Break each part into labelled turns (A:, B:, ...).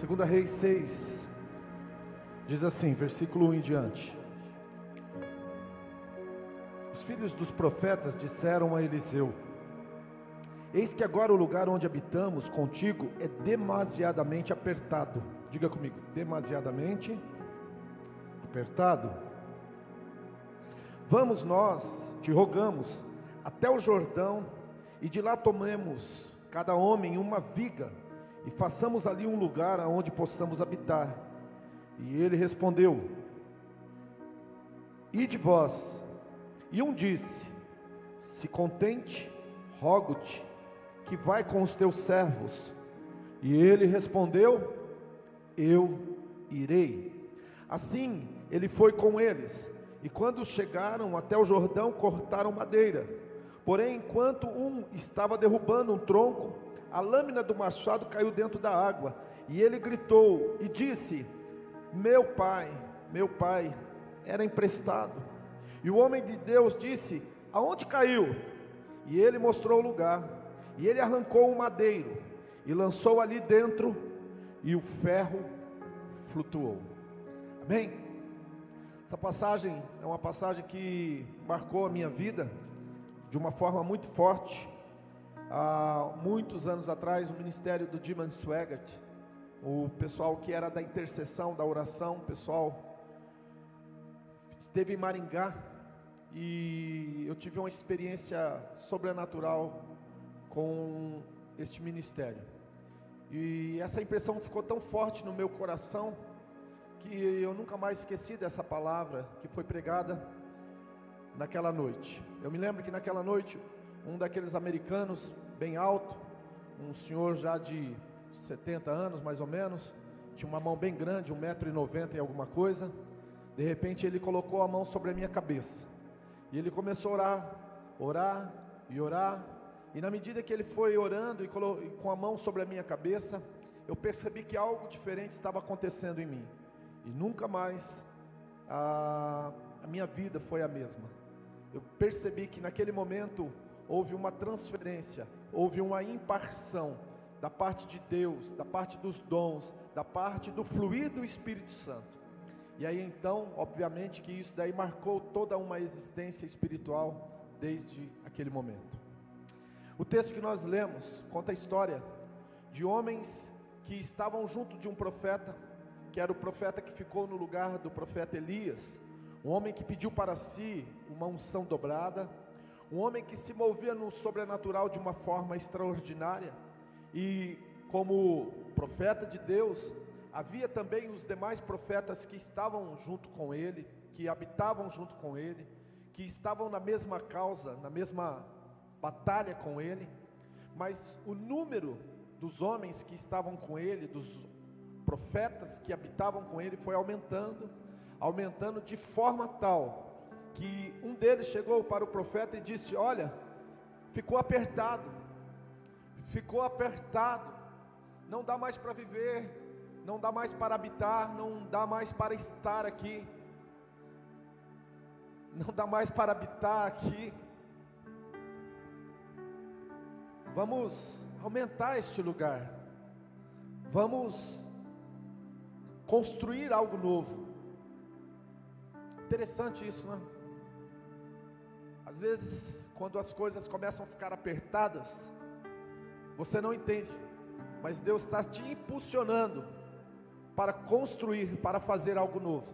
A: Segunda Reis 6 diz assim, versículo 1 em diante. Os filhos dos profetas disseram a Eliseu: Eis que agora o lugar onde habitamos contigo é demasiadamente apertado. Diga comigo, demasiadamente apertado. Vamos nós, te rogamos, até o Jordão e de lá tomemos cada homem uma viga e façamos ali um lugar aonde possamos habitar. E ele respondeu: Ide vós. E um disse: Se contente, rogo-te que vai com os teus servos. E ele respondeu: Eu irei. Assim ele foi com eles. E quando chegaram até o Jordão, cortaram madeira. Porém, enquanto um estava derrubando um tronco, a lâmina do machado caiu dentro da água, e ele gritou e disse: Meu pai, meu pai, era emprestado. E o homem de Deus disse: Aonde caiu? E ele mostrou o lugar. E ele arrancou um madeiro e lançou ali dentro, e o ferro flutuou. Amém? Essa passagem é uma passagem que marcou a minha vida de uma forma muito forte há muitos anos atrás, o ministério do Diman Swaggart, o pessoal que era da intercessão, da oração, o pessoal esteve em Maringá e eu tive uma experiência sobrenatural com este ministério. E essa impressão ficou tão forte no meu coração que eu nunca mais esqueci dessa palavra que foi pregada naquela noite. Eu me lembro que naquela noite um daqueles americanos bem alto, um senhor já de 70 anos mais ou menos, tinha uma mão bem grande, 1,90m e alguma coisa. De repente ele colocou a mão sobre a minha cabeça. E ele começou a orar, orar e orar. E na medida que ele foi orando e com a mão sobre a minha cabeça, eu percebi que algo diferente estava acontecendo em mim. E nunca mais a, a minha vida foi a mesma. Eu percebi que naquele momento houve uma transferência, houve uma impartição da parte de Deus, da parte dos dons, da parte do fluir do Espírito Santo. E aí então, obviamente que isso daí marcou toda uma existência espiritual desde aquele momento. O texto que nós lemos conta a história de homens que estavam junto de um profeta, que era o profeta que ficou no lugar do profeta Elias, um homem que pediu para si uma unção dobrada, um homem que se movia no sobrenatural de uma forma extraordinária, e como profeta de Deus, havia também os demais profetas que estavam junto com ele, que habitavam junto com ele, que estavam na mesma causa, na mesma batalha com ele, mas o número dos homens que estavam com ele, dos profetas que habitavam com ele, foi aumentando, aumentando de forma tal que um deles chegou para o profeta e disse: Olha, ficou apertado, ficou apertado, não dá mais para viver, não dá mais para habitar, não dá mais para estar aqui, não dá mais para habitar aqui. Vamos aumentar este lugar, vamos construir algo novo. Interessante isso, não é? Às vezes, quando as coisas começam a ficar apertadas, você não entende, mas Deus está te impulsionando para construir, para fazer algo novo.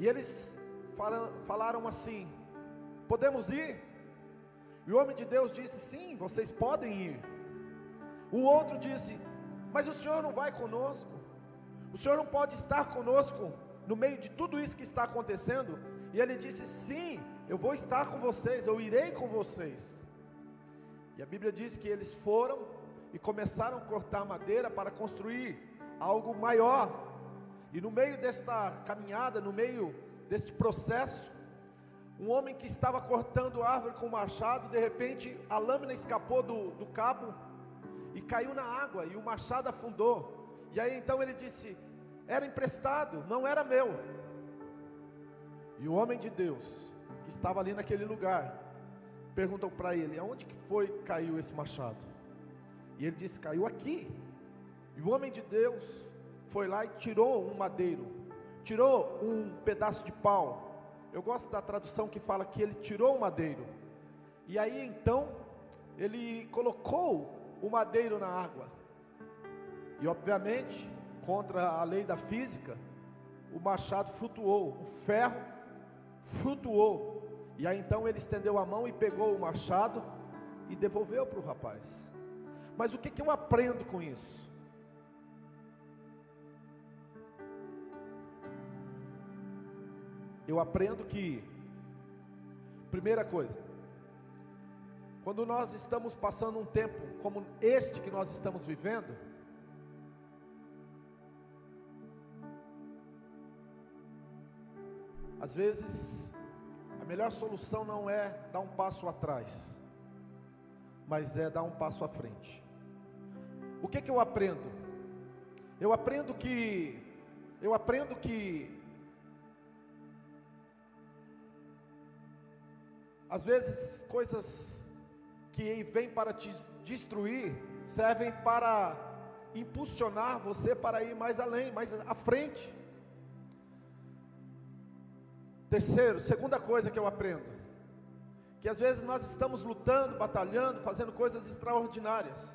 A: E eles falaram assim: podemos ir? E o homem de Deus disse: sim, vocês podem ir. O outro disse: mas o Senhor não vai conosco, o Senhor não pode estar conosco no meio de tudo isso que está acontecendo. E ele disse: sim, eu vou estar com vocês, eu irei com vocês. E a Bíblia diz que eles foram e começaram a cortar madeira para construir algo maior. E no meio desta caminhada, no meio deste processo, um homem que estava cortando árvore com machado, de repente a lâmina escapou do, do cabo e caiu na água, e o machado afundou. E aí então ele disse: Era emprestado, não era meu. E o homem de Deus que estava ali naquele lugar, perguntou para ele: aonde que foi que caiu esse machado? E ele disse: caiu aqui. E o homem de Deus foi lá e tirou um madeiro, tirou um pedaço de pau. Eu gosto da tradução que fala que ele tirou o madeiro. E aí então ele colocou o madeiro na água. E obviamente, contra a lei da física, o machado flutuou, o ferro flutuou. E aí então ele estendeu a mão e pegou o machado e devolveu para o rapaz. Mas o que, que eu aprendo com isso? Eu aprendo que, primeira coisa, quando nós estamos passando um tempo como este que nós estamos vivendo, às vezes a melhor solução não é dar um passo atrás, mas é dar um passo à frente. O que que eu aprendo? Eu aprendo que eu aprendo que às vezes coisas que vêm para te destruir, servem para impulsionar você para ir mais além, mais à frente. Terceiro, segunda coisa que eu aprendo, que às vezes nós estamos lutando, batalhando, fazendo coisas extraordinárias,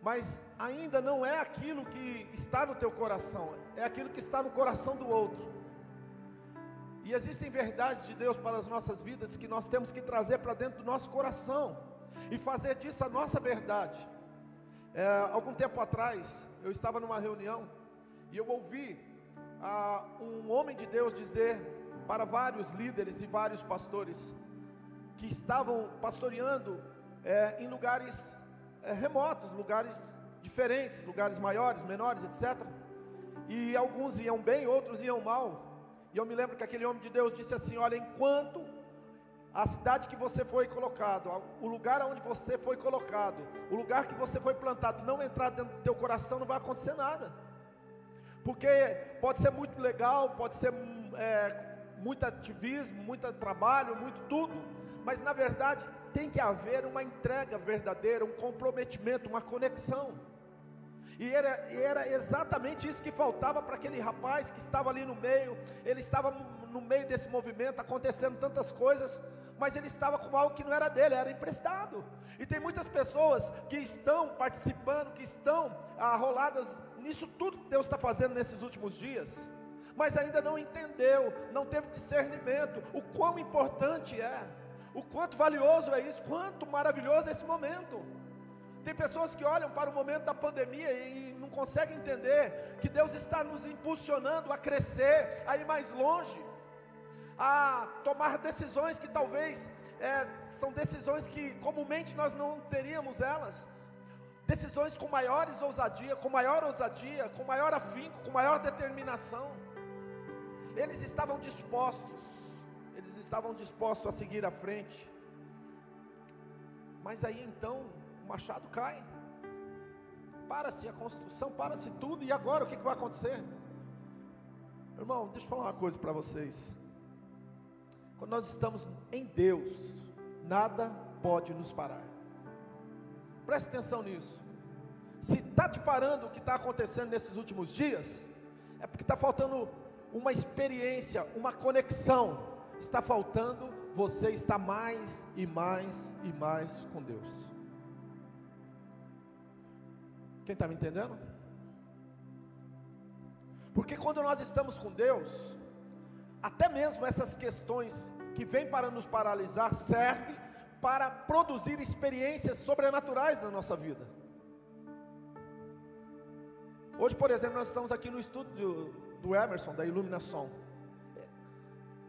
A: mas ainda não é aquilo que está no teu coração, é aquilo que está no coração do outro. E existem verdades de Deus para as nossas vidas que nós temos que trazer para dentro do nosso coração e fazer disso a nossa verdade. É, algum tempo atrás, eu estava numa reunião e eu ouvi ah, um homem de Deus dizer para vários líderes e vários pastores que estavam pastoreando é, em lugares é, remotos, lugares diferentes, lugares maiores, menores, etc. E alguns iam bem, outros iam mal. E eu me lembro que aquele homem de Deus disse assim: Olha, enquanto a cidade que você foi colocado, o lugar onde você foi colocado, o lugar que você foi plantado, não entrar dentro do teu coração, não vai acontecer nada. Porque pode ser muito legal, pode ser é, muito ativismo, muito trabalho, muito tudo, mas na verdade tem que haver uma entrega verdadeira, um comprometimento, uma conexão. E era, era exatamente isso que faltava para aquele rapaz que estava ali no meio, ele estava no meio desse movimento, acontecendo tantas coisas, mas ele estava com algo que não era dele, era emprestado. E tem muitas pessoas que estão participando, que estão arroladas nisso tudo que Deus está fazendo nesses últimos dias, mas ainda não entendeu, não teve discernimento, o quão importante é, o quanto valioso é isso, quanto maravilhoso é esse momento. Tem pessoas que olham para o momento da pandemia e não conseguem entender que Deus está nos impulsionando a crescer, a ir mais longe a tomar decisões que talvez é, são decisões que comumente nós não teríamos elas. Decisões com maiores ousadia, com maior ousadia, com maior afinco, com maior determinação. Eles estavam dispostos, eles estavam dispostos a seguir à frente. Mas aí então o machado cai. Para-se a construção, para-se tudo, e agora o que, que vai acontecer? Irmão, deixa eu falar uma coisa para vocês. Quando nós estamos em Deus, nada pode nos parar. Preste atenção nisso. Se está te parando o que está acontecendo nesses últimos dias, é porque está faltando uma experiência, uma conexão. Está faltando você estar mais e mais e mais com Deus. Quem está me entendendo? Porque quando nós estamos com Deus, até mesmo essas questões que vêm para nos paralisar, serve para produzir experiências sobrenaturais na nossa vida. Hoje, por exemplo, nós estamos aqui no estúdio do Emerson, da Iluminação.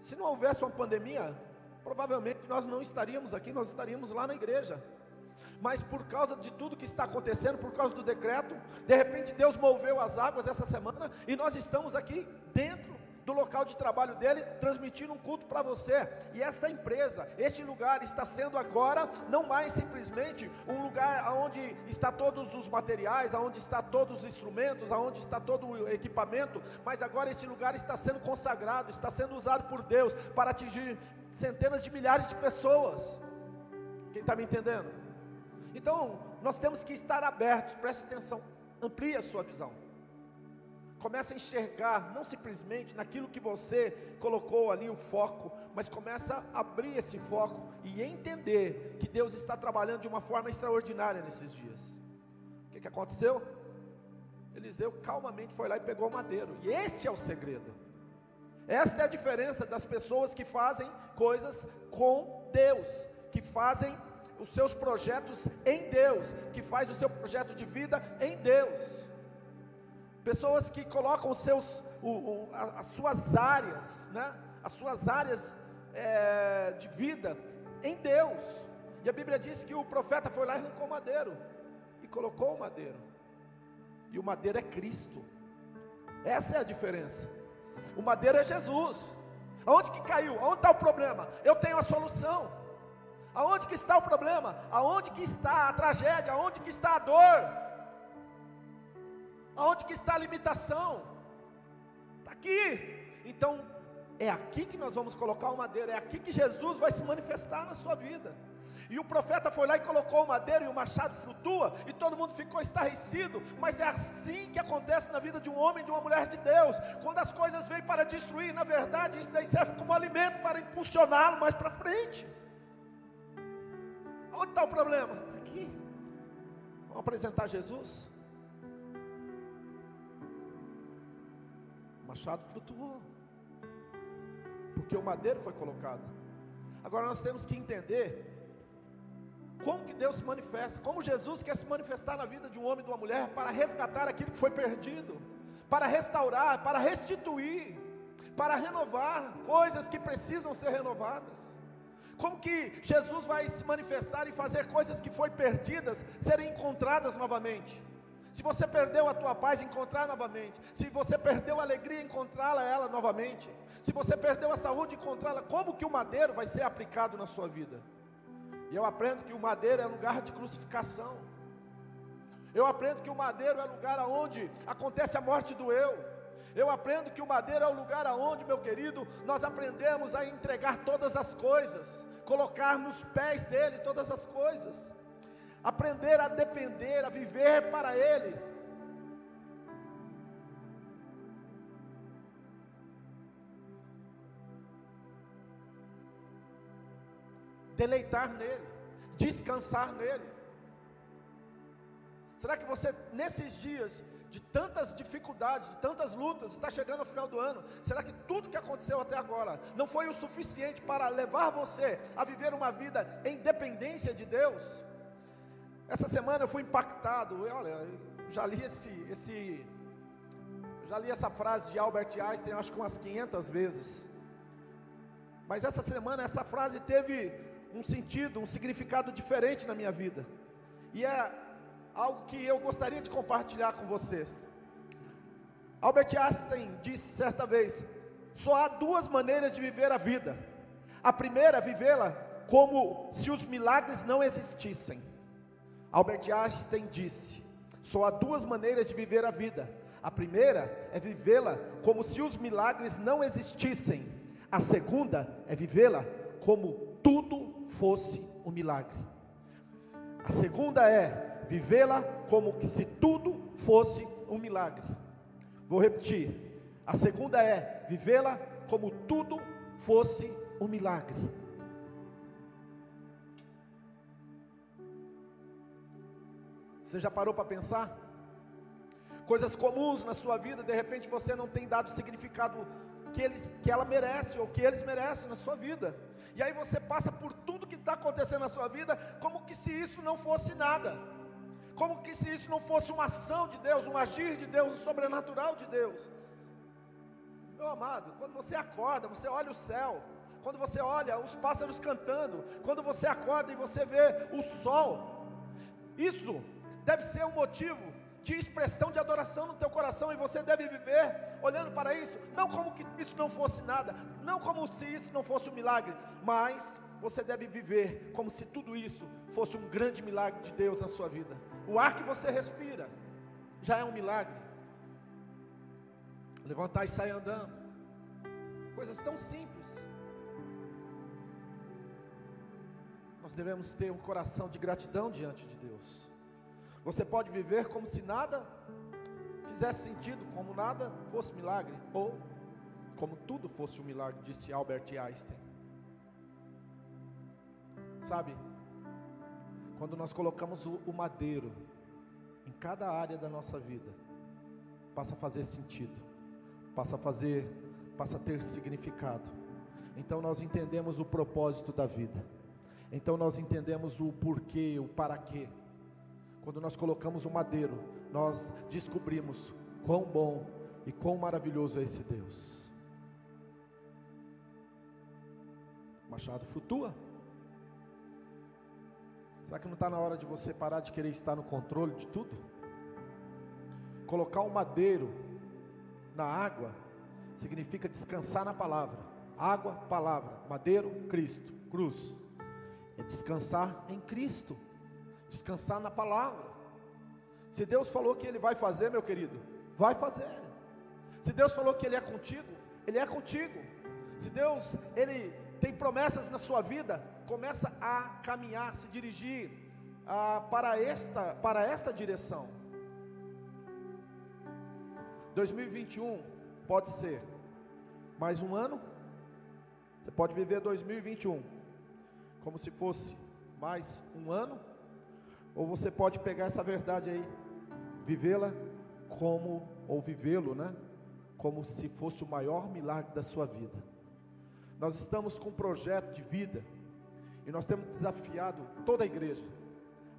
A: Se não houvesse uma pandemia, provavelmente nós não estaríamos aqui, nós estaríamos lá na igreja. Mas por causa de tudo que está acontecendo, por causa do decreto, de repente Deus moveu as águas essa semana e nós estamos aqui dentro do local de trabalho dele, transmitindo um culto para você. E esta empresa, este lugar está sendo agora não mais simplesmente um lugar onde está todos os materiais, aonde está todos os instrumentos, aonde está todo o equipamento, mas agora este lugar está sendo consagrado, está sendo usado por Deus para atingir centenas de milhares de pessoas. Quem está me entendendo? Então, nós temos que estar abertos, preste atenção. Amplie a sua visão. Começa a enxergar, não simplesmente naquilo que você colocou ali o foco, mas começa a abrir esse foco e entender que Deus está trabalhando de uma forma extraordinária nesses dias. O que, que aconteceu? Eliseu calmamente foi lá e pegou o madeiro. E este é o segredo. Esta é a diferença das pessoas que fazem coisas com Deus, que fazem os seus projetos em Deus, que faz o seu projeto de vida em Deus. Pessoas que colocam os seus, o, o, as suas áreas, né? as suas áreas é, de vida em Deus. E a Bíblia diz que o profeta foi lá e arrancou o madeiro e colocou o madeiro. E o madeiro é Cristo. Essa é a diferença. O madeiro é Jesus. Aonde que caiu? Aonde está o problema? Eu tenho a solução. Aonde que está o problema? Aonde que está a tragédia? Aonde que está a dor? Aonde que está a limitação? Está aqui. Então, é aqui que nós vamos colocar o madeiro, é aqui que Jesus vai se manifestar na sua vida. E o profeta foi lá e colocou o madeiro e o machado flutua, e todo mundo ficou estarrecido. Mas é assim que acontece na vida de um homem e de uma mulher de Deus. Quando as coisas vêm para destruir, na verdade, isso daí serve como alimento para impulsioná-lo mais para frente. Onde está o problema? Aqui. Vamos apresentar Jesus. O machado flutuou. Porque o madeiro foi colocado. Agora nós temos que entender como que Deus se manifesta, como Jesus quer se manifestar na vida de um homem e de uma mulher para resgatar aquilo que foi perdido, para restaurar, para restituir, para renovar coisas que precisam ser renovadas. Como que Jesus vai se manifestar e fazer coisas que foram perdidas serem encontradas novamente? Se você perdeu a tua paz, encontrar novamente. Se você perdeu a alegria, encontrá-la ela novamente. Se você perdeu a saúde, encontrá-la. Como que o madeiro vai ser aplicado na sua vida? E eu aprendo que o madeiro é lugar de crucificação. Eu aprendo que o madeiro é lugar aonde acontece a morte do eu. Eu aprendo que o madeiro é o lugar aonde, meu querido, nós aprendemos a entregar todas as coisas, colocar nos pés dele todas as coisas, aprender a depender, a viver para ele. deleitar nele, descansar nele. Será que você, nesses dias de tantas dificuldades, de tantas lutas, está chegando ao final do ano, será que tudo que aconteceu até agora não foi o suficiente para levar você a viver uma vida em dependência de Deus? Essa semana eu fui impactado, olha, já li esse, esse, já li essa frase de Albert Einstein, acho que umas 500 vezes. Mas essa semana essa frase teve um sentido, um significado diferente na minha vida. E é algo que eu gostaria de compartilhar com vocês. Albert Einstein disse certa vez: só há duas maneiras de viver a vida. A primeira, vivê-la como se os milagres não existissem. Albert Einstein disse: só há duas maneiras de viver a vida. A primeira é vivê-la como se os milagres não existissem. A segunda é vivê-la como tudo fosse um milagre. A segunda é vivê-la como que se tudo fosse um milagre. Vou repetir. A segunda é vivê-la como tudo fosse um milagre. Você já parou para pensar? Coisas comuns na sua vida, de repente você não tem dado significado que, eles, que ela merece ou que eles merecem na sua vida. E aí você passa por tudo que está acontecendo na sua vida, como que se isso não fosse nada, como que se isso não fosse uma ação de Deus, um agir de Deus, um sobrenatural de Deus. Meu amado, quando você acorda, você olha o céu, quando você olha os pássaros cantando, quando você acorda e você vê o sol, isso deve ser um motivo de expressão de adoração no teu coração, e você deve viver olhando para isso, não como que isso não fosse nada, não como se isso não fosse um milagre, mas você deve viver como se tudo isso fosse um grande milagre de Deus na sua vida. O ar que você respira já é um milagre. Levantar e sair andando, coisas tão simples. Nós devemos ter um coração de gratidão diante de Deus. Você pode viver como se nada fizesse sentido, como nada fosse milagre, ou como tudo fosse um milagre, disse Albert Einstein. Sabe, quando nós colocamos o, o madeiro em cada área da nossa vida, passa a fazer sentido, passa a fazer, passa a ter significado. Então nós entendemos o propósito da vida. Então nós entendemos o porquê, o para quê. Quando nós colocamos o madeiro, nós descobrimos quão bom e quão maravilhoso é esse Deus. O machado flutua. Será que não está na hora de você parar de querer estar no controle de tudo? Colocar o madeiro na água significa descansar na palavra. Água, palavra. Madeiro, Cristo. Cruz. É descansar em Cristo. Descansar na palavra. Se Deus falou que Ele vai fazer, meu querido, vai fazer. Se Deus falou que Ele é contigo, Ele é contigo. Se Deus, Ele tem promessas na sua vida, começa a caminhar, se dirigir ah, para, esta, para esta direção. 2021 pode ser mais um ano, você pode viver 2021 como se fosse mais um ano, ou você pode pegar essa verdade aí, vivê-la como, ou vivê-lo, né? Como se fosse o maior milagre da sua vida. Nós estamos com um projeto de vida e nós temos desafiado toda a igreja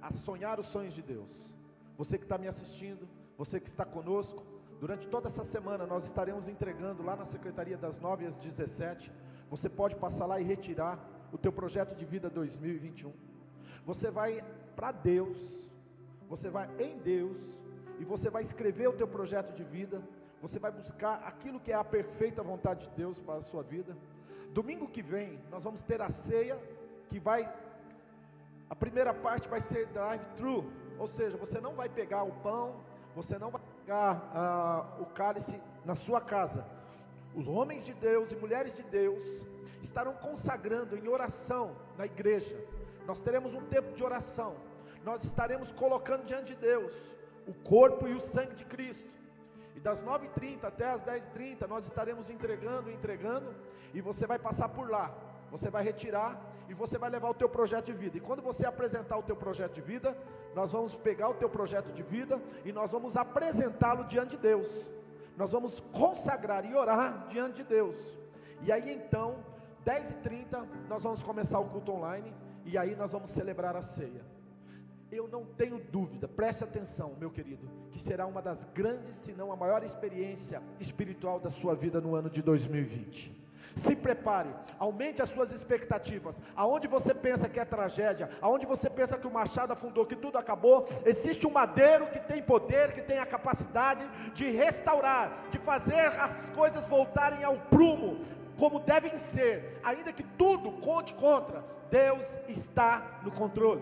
A: a sonhar os sonhos de Deus. Você que está me assistindo, você que está conosco, durante toda essa semana nós estaremos entregando lá na Secretaria das 9 às 17. Você pode passar lá e retirar o teu projeto de vida 2021. Você vai para Deus, você vai em Deus e você vai escrever o teu projeto de vida. Você vai buscar aquilo que é a perfeita vontade de Deus para a sua vida. Domingo que vem nós vamos ter a ceia que vai a primeira parte vai ser drive-thru, ou seja, você não vai pegar o pão, você não vai pegar ah, o cálice na sua casa. Os homens de Deus e mulheres de Deus estarão consagrando em oração na igreja. Nós teremos um tempo de oração. Nós estaremos colocando diante de Deus o corpo e o sangue de Cristo. E das 9h30 até as 10h30 nós estaremos entregando, entregando, e você vai passar por lá. Você vai retirar e você vai levar o teu projeto de vida. E quando você apresentar o teu projeto de vida, nós vamos pegar o teu projeto de vida e nós vamos apresentá-lo diante de Deus. Nós vamos consagrar e orar diante de Deus. E aí então, 10h30, nós vamos começar o culto online e aí nós vamos celebrar a ceia. Eu não tenho dúvida, preste atenção, meu querido, que será uma das grandes, se não a maior experiência espiritual da sua vida no ano de 2020. Se prepare, aumente as suas expectativas. Aonde você pensa que é tragédia, aonde você pensa que o machado afundou, que tudo acabou, existe um madeiro que tem poder, que tem a capacidade de restaurar, de fazer as coisas voltarem ao prumo, como devem ser, ainda que tudo conte contra. Deus está no controle.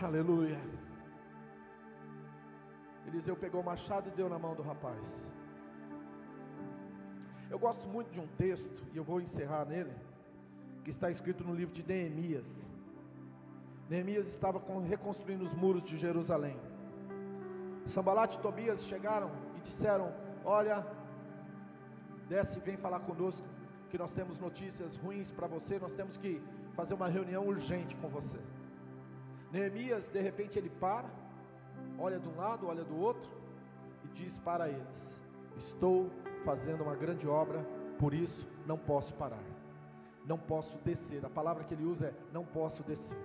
A: Aleluia. Eliseu pegou o machado e deu na mão do rapaz. Eu gosto muito de um texto, e eu vou encerrar nele, que está escrito no livro de Neemias. Neemias estava reconstruindo os muros de Jerusalém. Sambalat e Tobias chegaram e disseram: Olha, desce e vem falar conosco, que nós temos notícias ruins para você, nós temos que fazer uma reunião urgente com você. Neemias, de repente, ele para, olha de um lado, olha do outro, e diz para eles: Estou fazendo uma grande obra, por isso não posso parar, não posso descer. A palavra que ele usa é não posso descer.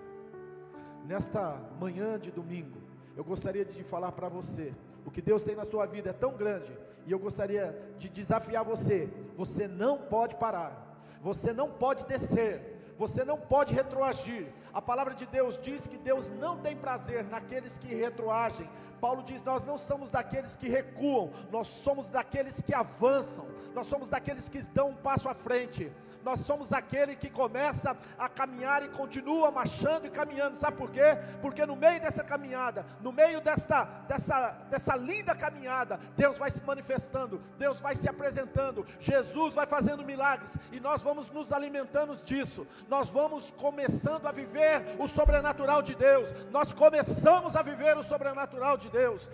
A: Nesta manhã de domingo, eu gostaria de falar para você: o que Deus tem na sua vida é tão grande, e eu gostaria de desafiar você: você não pode parar, você não pode descer, você não pode retroagir. A palavra de Deus diz que Deus não tem prazer naqueles que retroagem, Paulo diz: Nós não somos daqueles que recuam, nós somos daqueles que avançam, nós somos daqueles que dão um passo à frente, nós somos aquele que começa a caminhar e continua marchando e caminhando, sabe por quê? Porque no meio dessa caminhada, no meio desta, dessa, dessa linda caminhada, Deus vai se manifestando, Deus vai se apresentando, Jesus vai fazendo milagres e nós vamos nos alimentando disso, nós vamos começando a viver o sobrenatural de Deus. Nós começamos a viver o sobrenatural de Deus.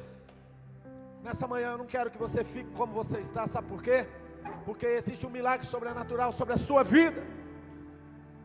A: Nessa manhã eu não quero que você fique como você está, sabe por quê? Porque existe um milagre sobrenatural sobre a sua vida.